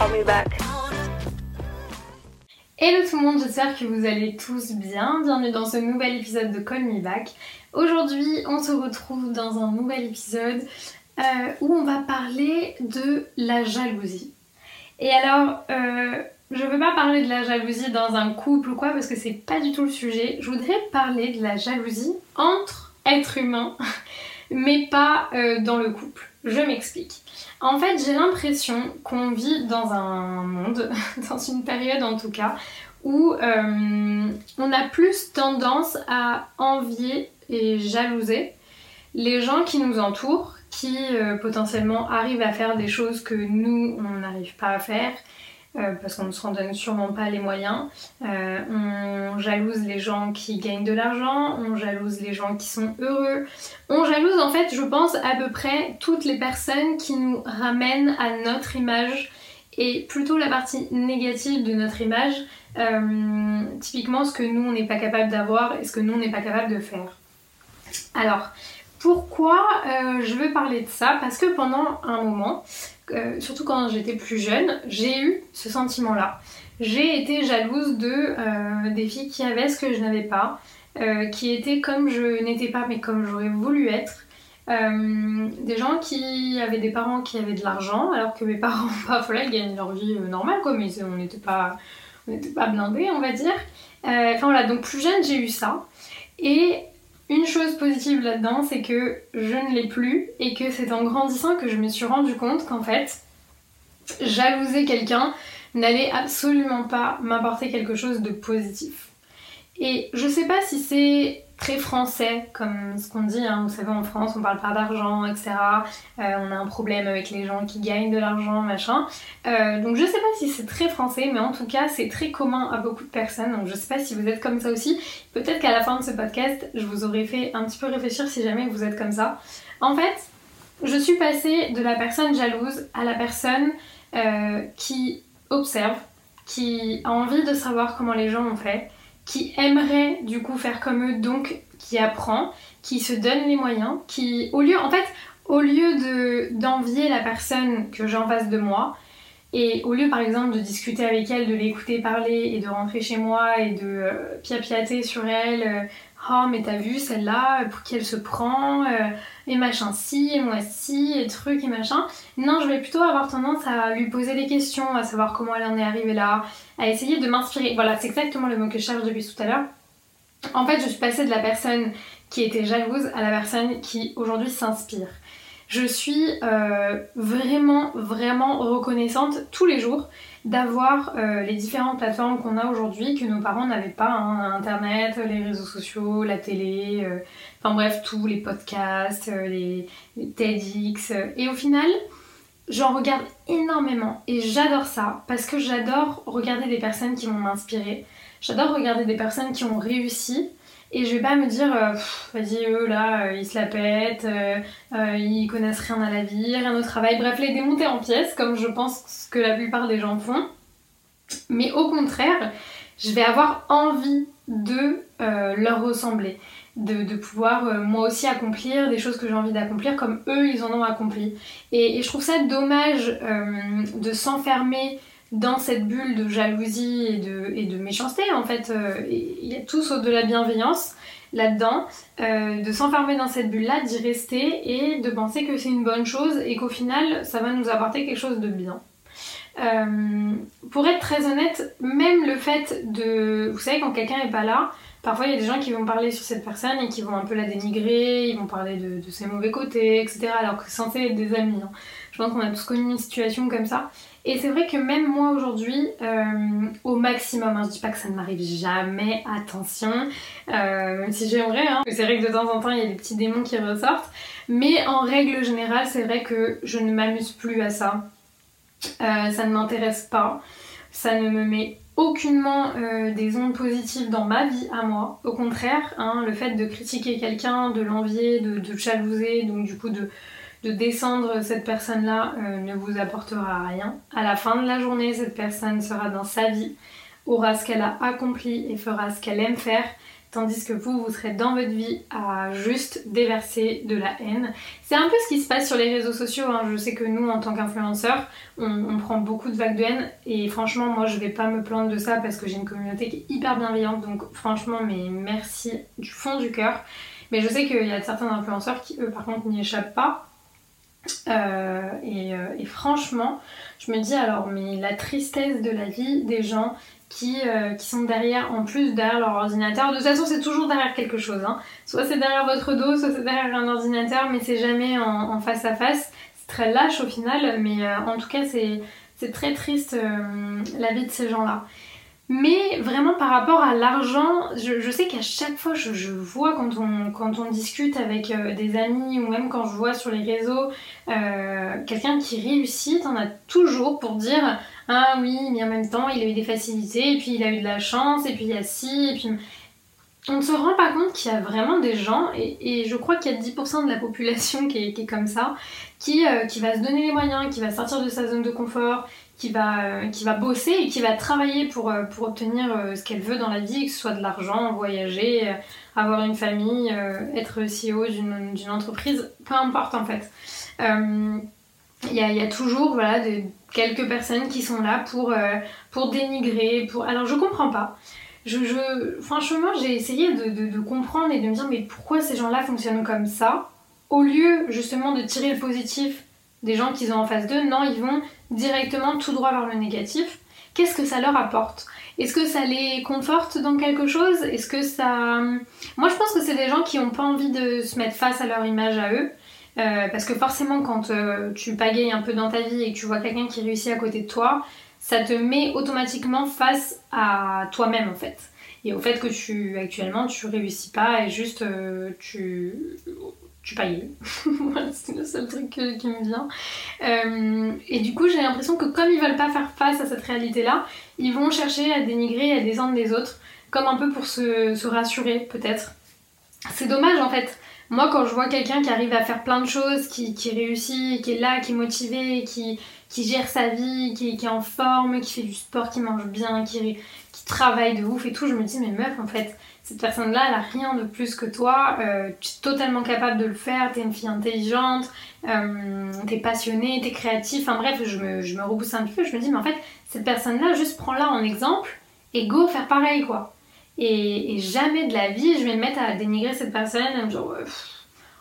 Call me back. Hello tout le monde, j'espère que vous allez tous bien. Bienvenue dans ce nouvel épisode de Call Me Back. Aujourd'hui, on se retrouve dans un nouvel épisode euh, où on va parler de la jalousie. Et alors, euh, je veux pas parler de la jalousie dans un couple ou quoi parce que c'est pas du tout le sujet. Je voudrais parler de la jalousie entre êtres humains, mais pas euh, dans le couple. Je m'explique. En fait, j'ai l'impression qu'on vit dans un monde, dans une période en tout cas, où euh, on a plus tendance à envier et jalouser les gens qui nous entourent, qui euh, potentiellement arrivent à faire des choses que nous, on n'arrive pas à faire, euh, parce qu'on ne se donne sûrement pas les moyens. Euh, on jalouse les gens qui gagnent de l'argent, on jalouse les gens qui sont heureux. On jalouse en fait, je pense, à peu près toutes les personnes qui nous ramènent à notre image et plutôt la partie négative de notre image, euh, typiquement ce que nous on n'est pas capable d'avoir et ce que nous on n'est pas capable de faire. Alors, pourquoi je veux parler de ça? Parce que pendant un moment, euh, surtout quand j'étais plus jeune, j'ai eu ce sentiment-là. J'ai été jalouse de euh, des filles qui avaient ce que je n'avais pas, euh, qui étaient comme je n'étais pas, mais comme j'aurais voulu être. Des gens qui avaient des parents qui avaient de l'argent, alors que mes parents, pas voilà, ils gagnent leur vie normale, quoi, mais on n'était pas, on pas blindés, on va dire. Enfin voilà, donc plus jeune, j'ai eu ça. Et une chose positive là-dedans, c'est que je ne l'ai plus et que c'est en grandissant que je me suis rendu compte qu'en fait, jalouser quelqu'un n'allait absolument pas m'apporter quelque chose de positif. Et je sais pas si c'est très français, comme ce qu'on dit, hein. vous savez en France on parle pas d'argent, etc. Euh, on a un problème avec les gens qui gagnent de l'argent, machin. Euh, donc je sais pas si c'est très français, mais en tout cas c'est très commun à beaucoup de personnes, donc je sais pas si vous êtes comme ça aussi. Peut-être qu'à la fin de ce podcast, je vous aurais fait un petit peu réfléchir si jamais vous êtes comme ça. En fait, je suis passée de la personne jalouse à la personne euh, qui observe, qui a envie de savoir comment les gens ont fait, qui aimerait du coup faire comme eux, donc qui apprend, qui se donne les moyens, qui au lieu, en fait, au lieu de d'envier la personne que j'ai en face de moi, et au lieu par exemple de discuter avec elle, de l'écouter parler et de rentrer chez moi et de euh, piapiater sur elle, euh, oh mais t'as vu celle-là, pour qui elle se prend, euh, et machin si, et moi si, et truc et machin. Non, je vais plutôt avoir tendance à lui poser des questions, à savoir comment elle en est arrivée là, à essayer de m'inspirer. Voilà, c'est exactement le mot que je cherche depuis tout à l'heure. En fait, je suis passée de la personne qui était jalouse à la personne qui aujourd'hui s'inspire. Je suis euh, vraiment, vraiment reconnaissante tous les jours d'avoir euh, les différentes plateformes qu'on a aujourd'hui que nos parents n'avaient pas. hein. Internet, les réseaux sociaux, la télé, euh, enfin bref, tous les podcasts, les, les TEDx. Et au final, j'en regarde énormément et j'adore ça parce que j'adore regarder des personnes qui vont m'inspirer. J'adore regarder des personnes qui ont réussi et je vais pas me dire euh, vas-y eux là euh, ils se la pètent, euh, ils connaissent rien à la vie, rien au travail, bref les démonter en pièces comme je pense que la plupart des gens font. Mais au contraire, je vais avoir envie de leur ressembler, de, pouvoir moi aussi accomplir des choses que j'ai envie d'accomplir comme eux ils en ont accompli. Et, je trouve ça dommage de s'enfermer dans cette bulle de jalousie et de, et de méchanceté en fait. euh, Il y a tous de la bienveillance là-dedans, euh, de s'enfermer dans cette bulle-là, d'y rester et de penser que c'est une bonne chose et qu'au final ça va nous apporter quelque chose de bien. Euh, pour être très honnête, même le fait de... Vous savez, quand quelqu'un est pas là, parfois il y a des gens qui vont parler sur cette personne et qui vont un peu la dénigrer, ils vont parler de, de ses mauvais côtés, etc. Alors que c'est censé être des amis. hein. Je pense qu'on a tous connu une situation comme ça. Et c'est vrai que même moi aujourd'hui, euh, au maximum, hein, je dis pas que ça ne m'arrive jamais, attention, euh, même si j'aimerais, hein, c'est vrai que de temps en temps il y a des petits démons qui ressortent, mais en règle générale, c'est vrai que je ne m'amuse plus à ça. Euh, ça ne m'intéresse pas, ça ne me met aucunement des ondes positives dans ma vie à moi. Au contraire, hein, le fait de critiquer quelqu'un, de l'envier, de, de jalouser, donc du coup de de descendre cette personne-là euh, ne vous apportera rien. À la fin de la journée, cette personne sera dans sa vie, aura ce qu'elle a accompli et fera ce qu'elle aime faire, tandis que vous, vous serez dans votre vie à juste déverser de la haine. C'est un peu ce qui se passe sur les réseaux sociaux. Hein. Je sais que nous, en tant qu'influenceurs, on, prend beaucoup de vagues de haine et franchement, moi, je vais pas me plaindre de ça parce que j'ai une communauté qui est hyper bienveillante. Donc, franchement, mais merci du fond du cœur. Mais je sais qu'il y a certains influenceurs qui, eux, par contre, n'y échappent pas. Euh, euh, et, franchement, je me dis alors, mais la tristesse de la vie des gens qui, euh, qui sont derrière, en plus derrière leur ordinateur. De toute façon, c'est toujours derrière quelque chose. Hein. Soit c'est derrière votre dos, soit c'est derrière un ordinateur, mais c'est jamais en, face à face. C'est très lâche au final, mais en tout cas, c'est très triste la vie de ces gens-là. Mais vraiment par rapport à l'argent, je, sais qu'à chaque fois je, vois quand on, discute avec euh, des amis ou même quand je vois sur les réseaux euh, quelqu'un qui réussit, on a toujours pour dire ah oui mais en même temps il a eu des facilités et puis il a eu de la chance et puis il y a ci et puis on ne se rend pas compte qu'il y a vraiment des gens, et, je crois qu'il y a 10% de la population qui est, comme ça, qui, euh, qui va se donner les moyens, qui va sortir de sa zone de confort, qui va, euh, qui va bosser et qui va travailler pour, euh, pour obtenir ce qu'elle veut dans la vie, que ce soit de l'argent, voyager, avoir une famille, être CEO d'une entreprise, peu importe en fait. Il y, a, y, a, toujours voilà, quelques personnes qui sont là pour, pour dénigrer, pour... Alors je comprends pas je, franchement, j'ai essayé de, comprendre et de me dire mais pourquoi ces gens-là fonctionnent comme ça Au lieu justement de tirer le positif des gens qu'ils ont en face d'eux, non, ils vont directement tout droit vers le négatif. Qu'est-ce que ça leur apporte? Est-ce que ça les conforte dans quelque chose? Est-ce que ça... Moi je pense que c'est des gens qui n'ont pas envie de se mettre face à leur image à eux. Euh, parce que forcément quand euh, tu pagayes un peu dans ta vie et que tu vois quelqu'un qui réussit à côté de toi, ça te met automatiquement face à toi-même en fait. Et au fait que tu actuellement tu réussis pas et juste euh, tu tu payes. c'est le seul truc qui me vient. Euh, et du coup, j'ai l'impression que comme ils veulent pas faire face à cette réalité-là, ils vont chercher à dénigrer et à descendre des autres, comme un peu pour se, se rassurer, peut-être. C'est dommage en fait. Moi, quand je vois quelqu'un qui arrive à faire plein de choses, qui, qui réussit, qui est là, qui est motivé, qui, qui gère sa vie, qui, est en forme, qui fait du sport, qui mange bien, qui, qui travaille de ouf et tout, je me dis, mais meuf, en fait, cette personne-là, elle a rien de plus que toi, euh, tu es totalement capable de le faire, t'es une fille intelligente, euh, t'es passionnée, t'es créatif, enfin bref, je me, je me repousse un peu, je me dis, mais en fait, cette personne-là, juste prends-la en exemple et go faire pareil, quoi. Et, jamais de la vie, je vais me mettre à dénigrer cette personne, à me dire, ouais,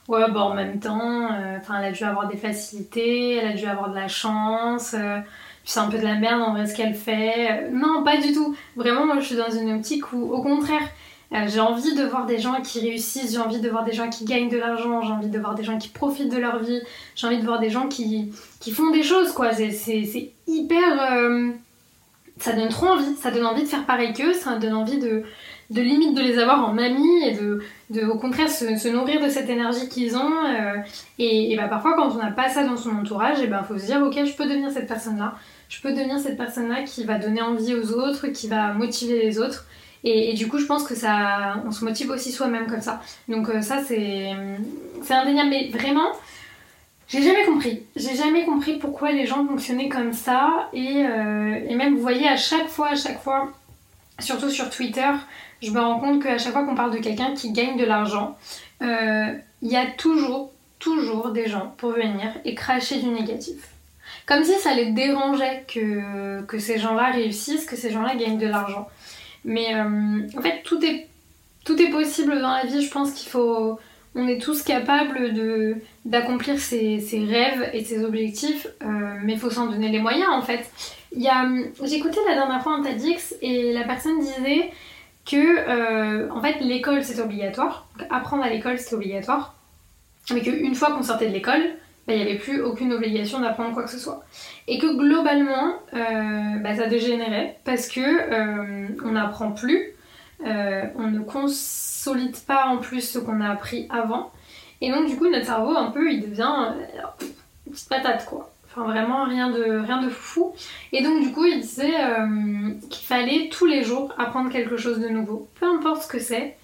Ouais, bon, en même temps, euh, enfin, elle a dû avoir des facilités, elle a dû avoir de la chance, euh, c'est un peu de la merde en vrai ce qu'elle fait. non, pas du tout. Vraiment, moi je suis dans une optique où, au contraire, euh, j'ai envie de voir des gens qui réussissent, j'ai envie de voir des gens qui gagnent de l'argent, j'ai envie de voir des gens qui profitent de leur vie, j'ai envie de voir des gens qui, qui font des choses, quoi. C'est hyper. ça donne trop envie, ça donne envie de faire pareil qu'eux, ça donne envie de, de limite de les avoir en mamie et de, de au contraire se, nourrir de cette énergie qu'ils ont. Euh, et, bah, parfois, quand on n'a pas ça dans son entourage, et ben faut se dire ok, je peux devenir cette personne-là. Je peux devenir cette personne-là qui va donner envie aux autres, qui va motiver les autres. Et, du coup, je pense que ça, on se motive aussi soi-même comme ça. Donc euh, ça, c'est, c'est indéniable. Mais vraiment, j'ai jamais compris. J'ai jamais compris pourquoi les gens fonctionnaient comme ça. Et, euh, et même, vous voyez, à chaque fois, à chaque fois, surtout sur Twitter, je me rends compte qu'à chaque fois qu'on parle de quelqu'un qui gagne de l'argent, euh, il y a toujours, toujours des gens pour venir et cracher du négatif. Comme si ça les dérangeait que, que ces gens-là réussissent, que ces gens-là gagnent de l'argent. Mais euh, en fait, tout est, tout est possible dans la vie. Je pense qu'il faut. On est tous capables de, d'accomplir ses, rêves et ses objectifs, euh, mais il faut s'en donner les moyens en fait. J'ai écouté la dernière fois un TEDx et la personne disait que euh, en fait l'école c'est obligatoire, apprendre à l'école c'est obligatoire, mais qu'une fois qu'on sortait de l'école, il n'y avait plus aucune obligation d'apprendre quoi que ce soit. Et que globalement, euh, bah, ça dégénérait parce que euh, on n'apprend plus, euh, on ne consolide pas en plus ce qu'on a appris avant. Et donc du coup notre cerveau un peu il devient une petite patate quoi. Enfin vraiment rien de, rien de fou. Et donc du coup il disait qu'il fallait tous les jours apprendre quelque chose de nouveau. Peu importe ce que c'est,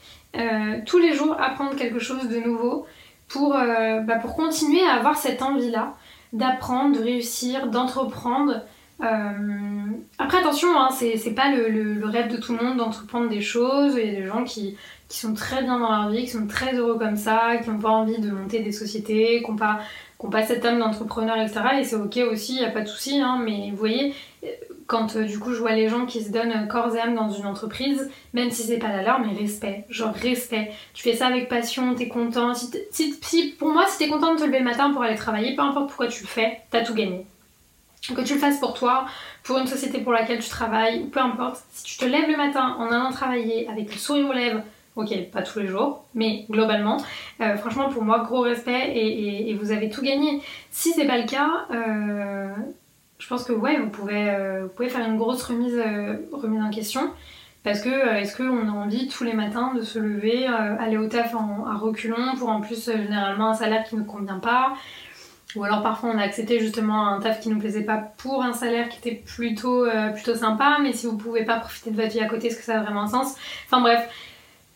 tous les jours apprendre quelque chose de nouveau pour, euh, bah, pour continuer à avoir cette envie-là d'apprendre, de réussir, d'entreprendre. Euh, après attention, hein, c'est pas le, le, rêve de tout le monde d'entreprendre des choses. Il y a des gens qui, qui, sont très bien dans leur vie, qui sont très heureux comme ça, qui n'ont pas envie de monter des sociétés, qui n'ont pas, pas cette âme d'entrepreneur, etc. Et c'est ok aussi, il n'y a pas de souci. Hein, mais vous voyez, quand euh, du coup je vois les gens qui se donnent corps et âme dans une entreprise, même si c'est pas la leur, mais respect, genre respect. Tu fais ça avec passion, t'es content. Si, pour moi, si t'es content de te lever le matin pour aller travailler, peu importe pourquoi tu le fais, t'as tout gagné. Que tu le fasses pour toi, pour une société pour laquelle tu travailles, ou peu importe, si tu te lèves le matin en allant travailler avec le sourire aux lèvres, ok, pas tous les jours, mais globalement, euh, franchement pour moi, gros respect et, vous avez tout gagné. Si c'est pas le cas, euh, je pense que ouais, vous pouvez, euh, vous pouvez faire une grosse remise, remise en question. Parce que est-ce qu'on a envie tous les matins de se lever, aller au taf en, à reculons pour en plus généralement un salaire qui ne convient pas? Ou alors parfois on a accepté justement un taf qui nous plaisait pas pour un salaire qui était plutôt, plutôt sympa, mais si vous pouvez pas profiter de votre vie à côté, est-ce que ça a vraiment un sens? Enfin bref,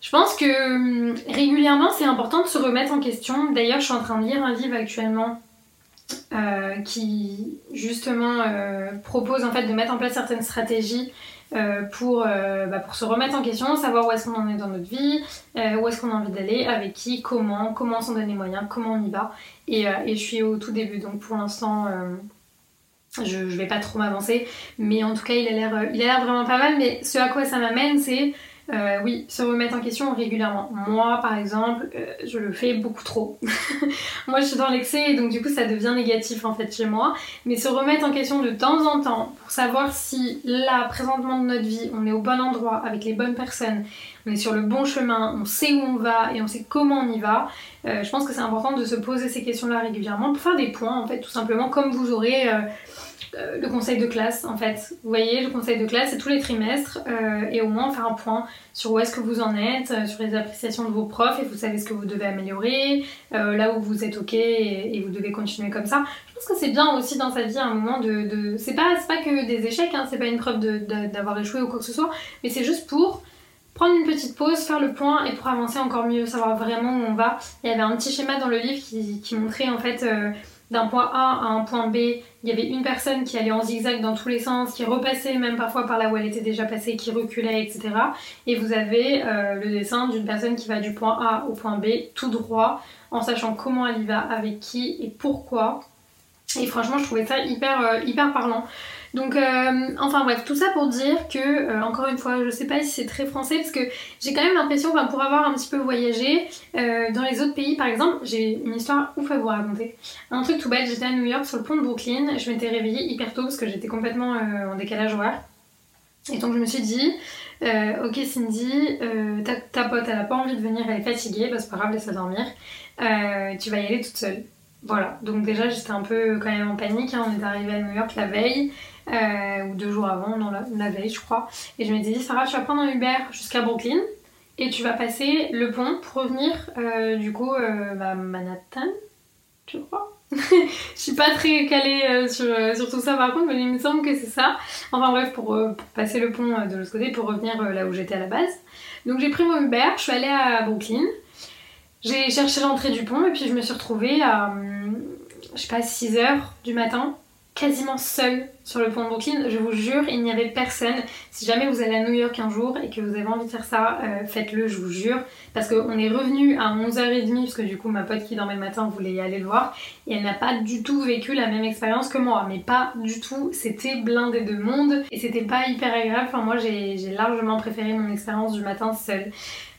je pense que hum, régulièrement c'est important de se remettre en question. D'ailleurs je suis en train de lire un livre actuellement euh, qui justement euh, propose en fait de mettre en place certaines stratégies euh, pour, bah, pour se remettre en question, savoir où est-ce qu'on en est dans notre vie, où est-ce qu'on a envie d'aller, avec qui, comment, comment s'en donner les moyens, comment on y va. Et, et, je suis au tout début, donc pour l'instant, je, je vais pas trop m'avancer, mais en tout cas, il a l'air vraiment pas mal. Mais ce à quoi ça m'amène, c'est euh, oui, se remettre en question régulièrement. Moi, par exemple, euh, je le fais beaucoup trop. moi, je suis dans l'excès donc du coup, ça devient négatif en fait chez moi. Mais se remettre en question de temps en temps pour savoir si là, présentement de notre vie, on est au bon endroit avec les bonnes personnes, on est sur le bon chemin, on sait où on va et on sait comment on y va. Euh, je pense que c'est important de se poser ces questions-là régulièrement pour faire des points en fait, tout simplement comme vous aurez euh, le conseil de classe en fait. Vous voyez, le conseil de classe c'est tous les trimestres euh, et au moins faire un point sur où est-ce que vous en êtes, euh, sur les appréciations de vos profs et vous savez ce que vous devez améliorer, là où vous êtes ok et, vous devez continuer comme ça. Je pense que c'est bien aussi dans sa vie un moment de. C'est pas, pas que des échecs, hein, c'est pas une preuve d'avoir échoué ou quoi que ce soit, mais c'est juste pour prendre une petite pause, faire le point et pour avancer encore mieux, savoir vraiment où on va. Il y avait un petit schéma dans le livre qui montrait en fait d'un point A à un point B, il y avait une personne qui allait en zigzag dans tous les sens, qui repassait même parfois par là où elle était déjà passée, qui reculait, etc. Et vous avez euh, le dessin d'une personne qui va du point A au point B tout droit, en sachant comment elle y va, avec qui et pourquoi. Et franchement, je trouvais ça hyper, euh, hyper parlant. Donc, euh, enfin bref, tout ça pour dire que, euh, encore une fois, je sais pas si c'est très français parce que j'ai quand même l'impression, enfin, pour avoir un petit peu voyagé dans les autres pays, par exemple, j'ai une histoire ouf à vous raconter. Un truc tout bête, j'étais à New York sur le pont de Brooklyn, je m'étais réveillée hyper tôt parce que j'étais complètement en décalage horaire. Et donc je me suis dit, ok Cindy, ta, ta, pote elle a pas envie de venir, elle est fatiguée, bah c'est pas grave, laisse-la dormir. tu vas y aller toute seule. Voilà, donc déjà j'étais un peu quand même en panique, hein. on est arrivé à New York la veille, euh, ou deux jours avant, non, la, veille, je crois. Et je m'étais dit, Sarah, tu vas prendre un Uber jusqu'à Brooklyn et tu vas passer le pont pour revenir, euh, du coup, euh, bah, Manhattan, je crois. je suis pas très calée sur, sur, tout ça par contre, mais il me semble que c'est ça. Enfin bref, pour, passer le pont de l'autre côté, pour revenir là où j'étais à la base. Donc j'ai pris mon Uber, je suis allée à Brooklyn. J'ai cherché l'entrée du pont et puis je me suis retrouvée à, hum, je sais pas, 6h du matin quasiment seule sur le pont de Brooklyn. Je vous jure, il n'y avait personne. Si jamais vous allez à New York un jour et que vous avez envie de faire ça, euh, faites-le, je vous jure. Parce qu'on est revenu à 11h30, parce que du coup, ma pote qui dormait le matin voulait y aller le voir. Et elle n'a pas du tout vécu la même expérience que moi. Mais pas du tout. C'était blindé de monde et c'était pas hyper agréable. Enfin, moi, j'ai largement préféré mon expérience du matin seule.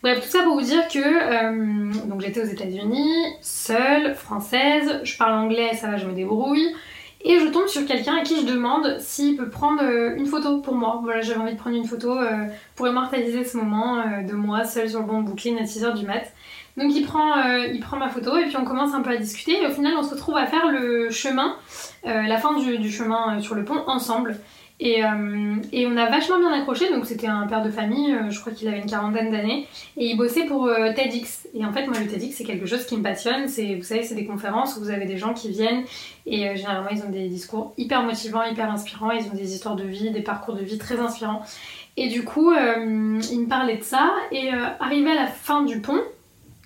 Bref, tout ça pour vous dire que euh, donc j'étais aux États-Unis, seule, française, je parle anglais, ça va, je me débrouille. Et je tombe sur quelqu'un à qui je demande s'il peut prendre euh, une photo pour moi. Voilà, j'avais envie de prendre une photo euh, pour immortaliser ce moment de moi seule sur le banc de à 6h du mat. Donc il prend, il prend ma photo et puis on commence un peu à discuter. Et au final, on se retrouve à faire le chemin, la fin du, chemin sur le pont ensemble. Et, euh, et on a vachement bien accroché, donc c'était un père de famille, euh, je crois qu'il avait une quarantaine d'années, et il bossait pour euh, TEDx. Et en fait, moi, le TEDx, c'est quelque chose qui me passionne. C'est, vous savez, c'est des conférences où vous avez des gens qui viennent, et généralement, ils ont des discours hyper motivants, hyper inspirants, ils ont des histoires de vie, des parcours de vie très inspirants. Et du coup, il me parlait de ça, et arrivé à la fin du pont,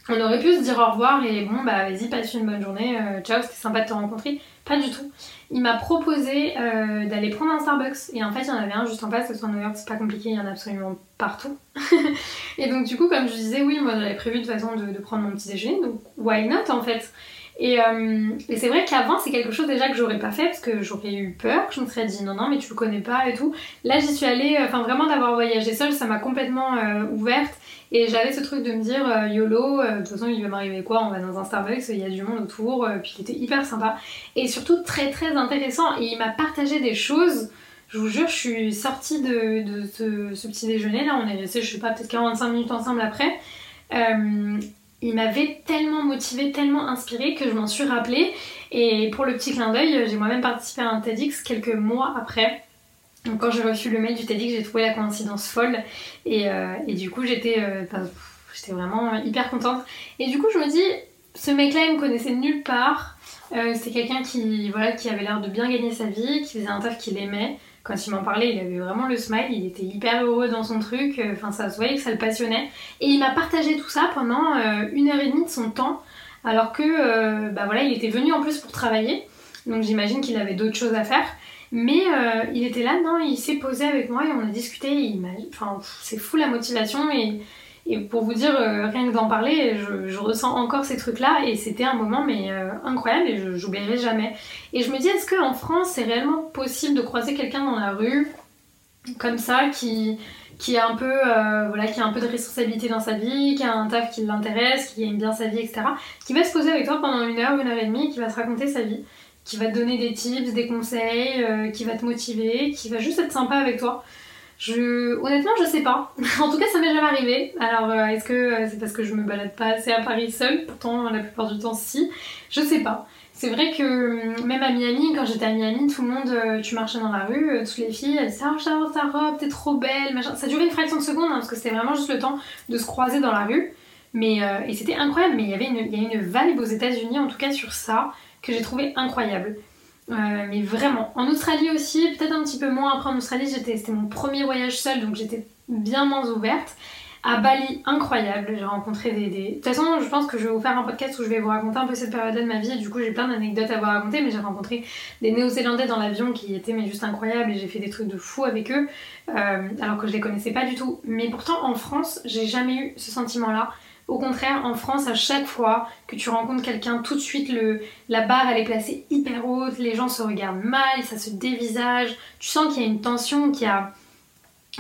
on aurait pu se dire au revoir et bon bah vas-y passe une bonne journée, ciao c'était sympa de te rencontrer. Pas du tout. Il m'a proposé euh, d'aller prendre un Starbucks et en fait il y en avait un juste en face qu'en New York c'est pas compliqué, il y en a absolument partout. et donc du coup comme je disais oui moi j'avais prévu de façon de, prendre mon petit déjeuner donc why not en fait? Et, euh, et c'est vrai qu'avant c'est quelque chose déjà que j'aurais pas fait parce que j'aurais eu peur, je me serais dit non non mais tu le connais pas et tout. Là j'y suis allée, euh, enfin vraiment d'avoir voyagé seule ça m'a complètement ouverte et j'avais ce truc de me dire euh, YOLO, euh, de toute façon il va m'arriver quoi, on va dans un Starbucks, il y a du monde autour, euh, puis il était hyper sympa. Et surtout très très intéressant et il m'a partagé des choses, je vous jure je suis sortie de, de ce, ce petit déjeuner là, on est resté je sais pas peut-être 45 minutes ensemble après. Euh, il m'avait tellement motivée, tellement inspirée que je m'en suis rappelée. Et pour le petit clin d'œil, j'ai moi-même participé à un TEDx quelques mois après. Donc quand j'ai reçu le mail du TEDx, j'ai trouvé la coïncidence folle. Et, euh, du coup, j'étais euh, vraiment hyper contente. Et du coup, je me dis, ce mec-là, il me connaissait nulle part. Euh, C'était quelqu'un qui, voilà, qui avait l'air de bien gagner sa vie, qui faisait un taf qu'il aimait. Quand il m'en parlait, il avait vraiment le smile, il était hyper heureux dans son truc, euh, enfin ça se voyait que ça le passionnait. Et il m'a partagé tout ça pendant euh, une heure et demie de son temps, alors que bah voilà, il était venu en plus pour travailler, donc j'imagine qu'il avait d'autres choses à faire. Mais euh, il était là, non, il s'est posé avec moi et on a discuté. et enfin, c'est fou la motivation et, et pour vous dire, euh, rien que d'en parler, je, ressens encore ces trucs-là et c'était un moment mais euh, incroyable et j'oublierai jamais. Et je me dis, est-ce qu'en France, c'est réellement possible de croiser quelqu'un dans la rue comme ça qui a un peu voilà qui a un peu de responsabilité dans sa vie, qui a un taf qui l'intéresse, qui aime bien sa vie, etc. Qui va se poser avec toi pendant une heure, une heure et demie, qui va te raconter sa vie, qui va te donner des tips, des conseils, euh, qui va te motiver, qui va juste être sympa avec toi. Je honnêtement je sais pas. en tout cas ça m'est jamais arrivé. Alors euh, est-ce que euh, c'est parce que je me balade pas assez à Paris seule? Pourtant la plupart du temps si. Je sais pas. C'est vrai que même à Miami, quand j'étais à Miami, tout le monde, tu marchais dans la rue, toutes les filles, elles disaient Ah, j'adore ta robe, t'es trop belle, machin. Ça durait une fraction de seconde hein, parce que c'était vraiment juste le temps de se croiser dans la rue. Mais, et c'était incroyable, mais il y avait une, y a une vibe aux États-Unis, en tout cas sur ça, que j'ai trouvé incroyable. Euh, mais vraiment. En Australie aussi, peut-être un petit peu moins. Après, en Australie, c'était mon premier voyage seul, donc j'étais bien moins ouverte. À Bali, incroyable. J'ai rencontré des. De toute façon, je pense que je vais vous faire un podcast où je vais vous raconter un peu cette période-là de ma vie. Et du coup, j'ai plein d'anecdotes à vous raconter, mais j'ai rencontré des Néo-Zélandais dans l'avion qui étaient mais juste incroyables et j'ai fait des trucs de fou avec eux, euh, alors que je les connaissais pas du tout. Mais pourtant, en France, j'ai jamais eu ce sentiment-là. Au contraire, en France, à chaque fois que tu rencontres quelqu'un, tout de suite, le, la barre, elle est placée hyper haute, les gens se regardent mal, ça se dévisage, tu sens qu'il y a une tension, qu'il y a...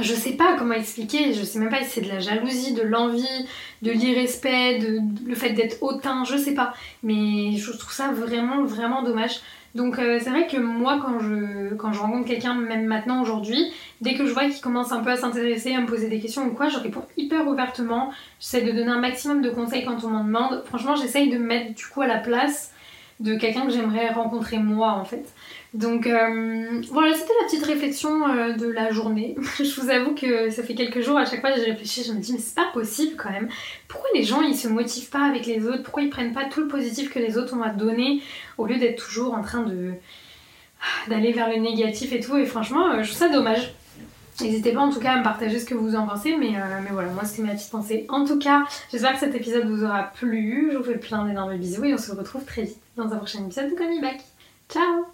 Je sais pas comment expliquer, je sais même pas si c'est de la jalousie, de l'envie, de l'irrespect, de, le fait d'être hautain, je sais pas. Mais je trouve ça vraiment, vraiment dommage. Donc euh, c'est vrai que moi, quand je, quand je rencontre quelqu'un, même maintenant, aujourd'hui, dès que je vois qu'il commence un peu à s'intéresser, à me poser des questions ou quoi, je réponds hyper ouvertement. J'essaie de donner un maximum de conseils quand on m'en demande. Franchement, j'essaye de me mettre du coup à la place de quelqu'un que j'aimerais rencontrer moi en fait. Donc euh, voilà, c'était la petite réflexion euh, de la journée. je vous avoue que ça fait quelques jours, à chaque fois j'ai réfléchi, je me dis mais c'est pas possible quand même. Pourquoi les gens ils se motivent pas avec les autres? Pourquoi ils prennent pas tout le positif que les autres ont à donner au lieu d'être toujours en train de d'aller vers le négatif et tout? Et franchement, euh, je trouve ça dommage. N'hésitez pas en tout cas à me partager ce que vous en pensez, mais, mais voilà, moi c'était ma petite pensée. En tout cas, j'espère que cet épisode vous aura plu. Je vous fais plein d'énormes bisous et on se retrouve très vite dans un prochain épisode de Me Back. Ciao